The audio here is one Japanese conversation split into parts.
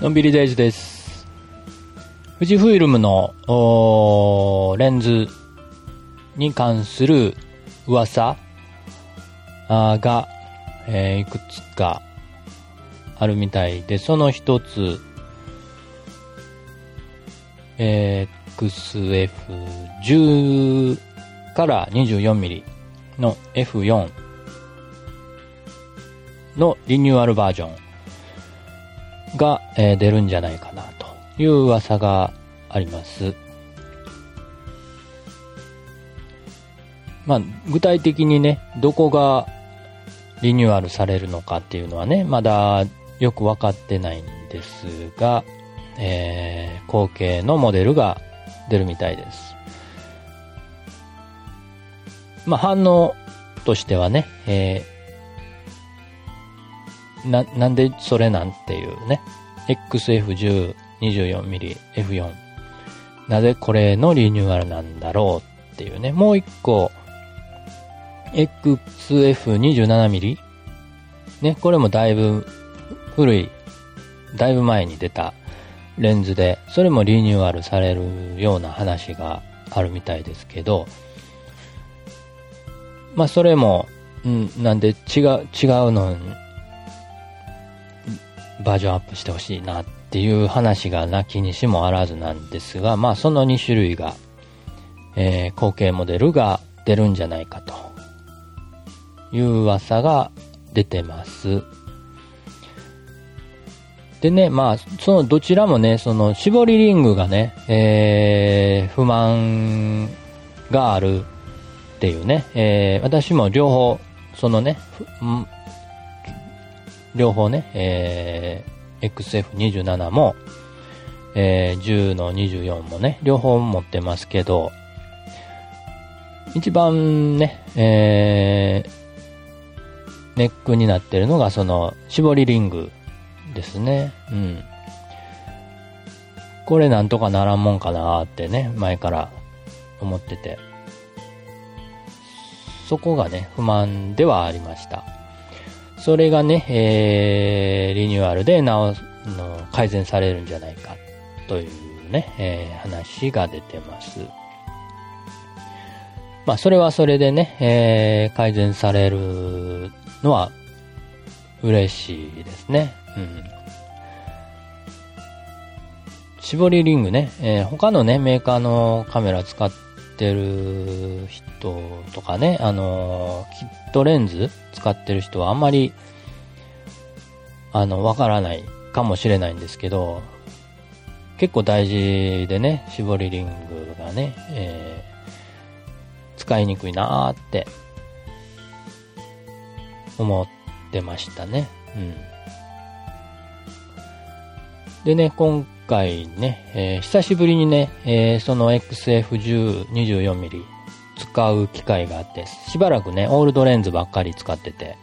のんびりデイズです。富士フイルムのレンズに関する噂あーが、えーいくつかあるみたいで、その一つ、えー XF10 から 24mm の F4 のリニューアルバージョンが、えー出るんじゃないかなという噂があります。まあ、具体的にね、どこがリニューアルされるのかっていうのはね、まだよくわかってないんですが、えー後継のモデルが出るみたいです。まあ、反応としてはね、えーな、なんでそれなんていうね。XF10、24mm、F4。なぜこれのリニューアルなんだろうっていうね。もう一個、XF27mm? ね、これもだいぶ古い、だいぶ前に出たレンズで、それもリニューアルされるような話があるみたいですけど、まあそれも、ん、なんで違う、違うのバージョンアップしてほしいなっていう話がなきにしもあらずなんですが、まあその2種類が、えー後継モデルが出るんじゃないかという噂が出てます。でね、まあ、そのどちらもね、その絞りリングがね、えー不満があるっていうね、えー私も両方、そのね、両方ね、えー XF27 も、えー10の24もね、両方持ってますけど、一番ね、えーネックになってるのがその絞りリングですね。うん。これなんとかならんもんかなってね、前から思ってて。そこがね、不満ではありました。それがね、えー、リニューアルで直の改善されるんじゃないかというね、えー話が出てます。まあ、それはそれでね、えー改善されるのは嬉しいですね。うん。絞りリングね、えー他のね、メーカーのカメラ使ってってる人とかね、あのキットレンズ使ってる人はあんまり、あの、わからないかもしれないんですけど、結構大事でね、絞りリングがね、えー使いにくいなーって思ってましたね。うん。でね、今回ね、えー久しぶりにね、えーその XF10 24mm 使う機会があって、しばらくね、オールドレンズばっかり使ってて、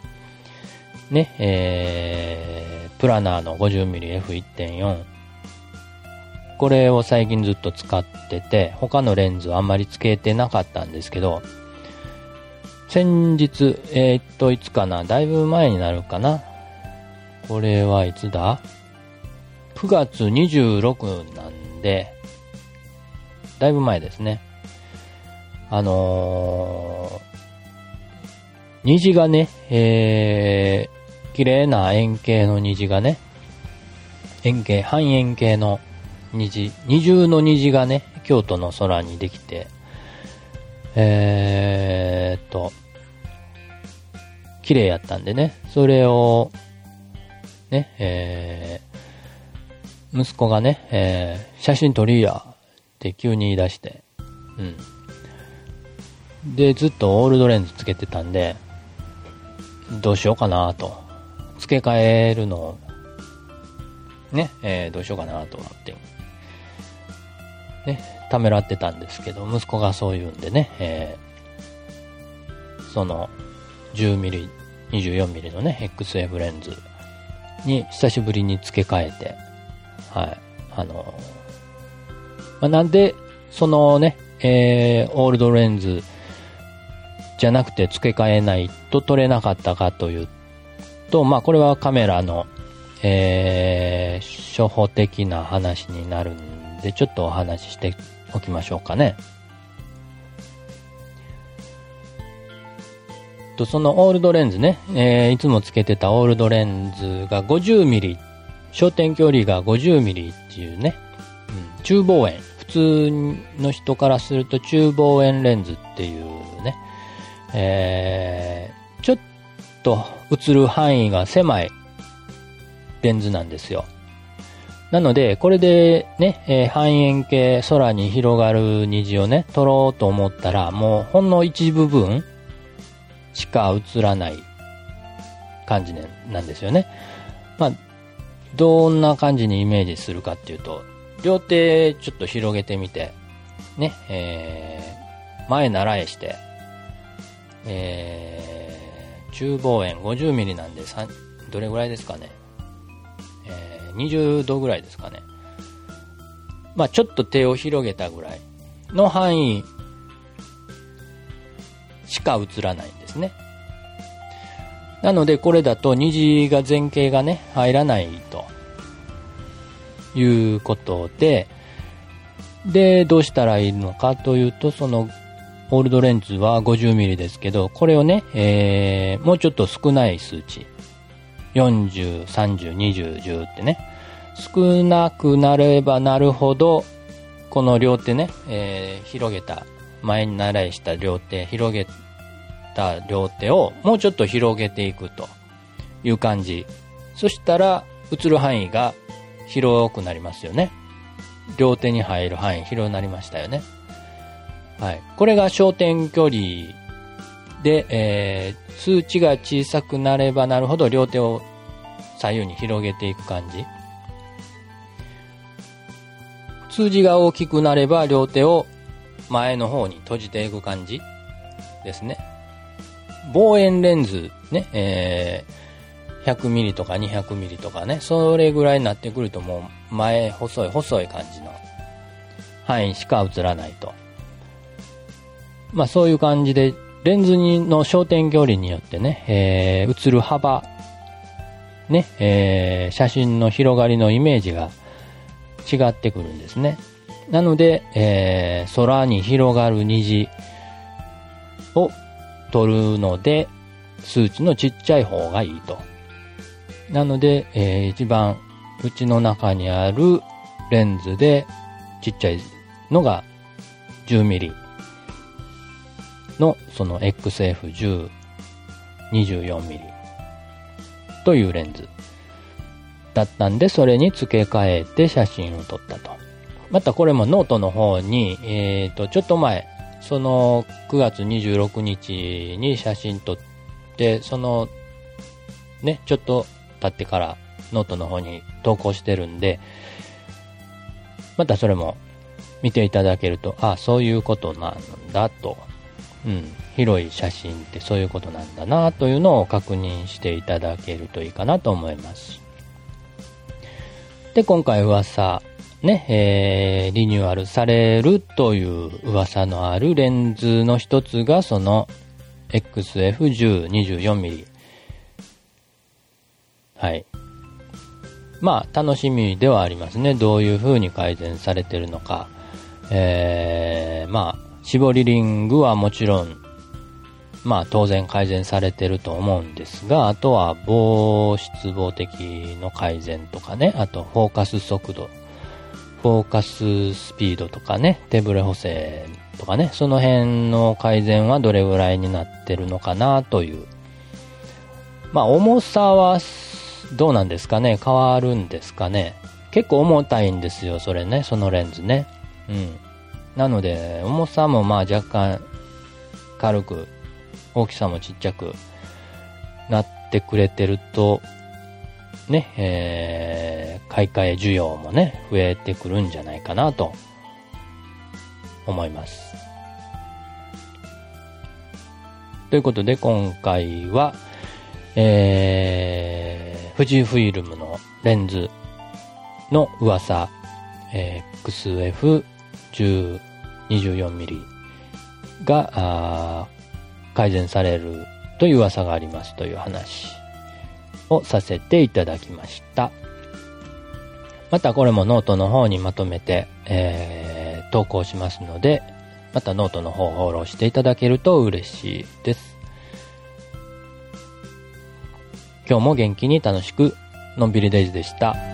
ね、えープラナーの 50mmF1.4 これを最近ずっと使ってて、他のレンズはあんまりつけてなかったんですけど、先日、えーっと、いつかな、だいぶ前になるかな。これはいつだ？?9 月26なんで、だいぶ前ですね。あのー虹がね、えー、綺麗な円形の虹がね、円形、半円形の虹、二重の虹がね、京都の空にできて、えーっと、綺麗やったんでね、それを、ね、えー、息子がね、えー、写真撮りや、って急に言い出して、うん。で、ずっとオールドレンズつけてたんで、どうしようかなと。付け替えるのを、ね、えーどうしようかなと思って、ね、ためらってたんですけど、息子がそう言うんでね、えーその、10ミリ、24ミリのね、XF レンズに久しぶりに付け替えて、はい、あの、まあ、なんで、そのね、えーオールドレンズじゃなくて付け替えないと撮れなかったかというと、まあこれはカメラの、えー、初歩的な話になるんで、ちょっとお話ししておきましょうかね。と、そのオールドレンズね、えー、いつもつけてたオールドレンズが 50mm、焦点距離が 50mm っていうね、うん、中望遠。普通の人からすると中望遠レンズっていうね、えー、ちょっと映る範囲が狭いレンズなんですよ。なので、これでね、えー、半円形空に広がる虹をね、撮ろうと思ったら、もうほんの一部分しか映らない感じなんですよね。まあ、どんな感じにイメージするかっていうと、両手ちょっと広げてみて、ね、えー、前習えして、えー、中望遠 50mm なんで、どれぐらいですかね。えー、20度ぐらいですかね。まあちょっと手を広げたぐらいの範囲しか映らないんですね。なのでこれだと虹が前景がね、入らないということで、で、どうしたらいいのかというと、そのオールドレンズは 50mm ですけど、これをね、えー、もうちょっと少ない数値。40、30、20、10ってね。少なくなればなるほど、この両手ね、えー、広げた、前に習いした両手、広げた両手をもうちょっと広げていくという感じ。そしたら、映る範囲が広くなりますよね。両手に入る範囲広くなりましたよね。はい。これが焦点距離で、えー、数値が小さくなればなるほど両手を左右に広げていく感じ。数字が大きくなれば両手を前の方に閉じていく感じですね。望遠レンズね、えー、100ミリとか200ミリとかね、それぐらいになってくるともう前細い細い感じの範囲しか映らないと。まあそういう感じで、レンズの焦点距離によってね、えー、映る幅、ね、えー、写真の広がりのイメージが違ってくるんですね。なので、えー、空に広がる虹を撮るので、数値のちっちゃい方がいいと。なので、えー、一番内の中にあるレンズでちっちゃいのが 10mm のその XF10 24mm というレンズだったんで、それに付け替えて写真を撮ったと。またこれもノートの方に、えっ、ー、と、ちょっと前、その9月26日に写真撮って、その、ね、ちょっと経ってからノートの方に投稿してるんで、またそれも見ていただけると、あ、そういうことなんだとうん、広い写真ってそういうことなんだなというのを確認していただけるといいかなと思います。で、今回噂、ね、えー、リニューアルされるという噂のあるレンズの一つがその XF10 24mm。はい。まあ、楽しみではありますね。どういう風に改善されてるのか。えー、まあ、絞りリングはもちろん、まあ当然改善されてると思うんですが、あとは防湿防的の改善とかね、あとフォーカス速度、フォーカススピードとかね、手ブレ補正とかね、その辺の改善はどれぐらいになってるのかなという。まあ重さはどうなんですかね？変わるんですかね？結構重たいんですよ、それね、そのレンズね。うん。なので、重さもまあ若干軽く、大きさもちっちゃくなってくれてると、ね、えー、買い替え需要もね、増えてくるんじゃないかなと思います。ということで今回は、えー、富士フイルムのレンズの噂、えー、XF 10、24mm が改善されるという噂がありますという話をさせていただきました。またこれもノートの方にまとめて、えー、投稿しますので、またノートの方をフォローしていただけると嬉しいです。今日も元気に楽しく、のんびりデイズでした。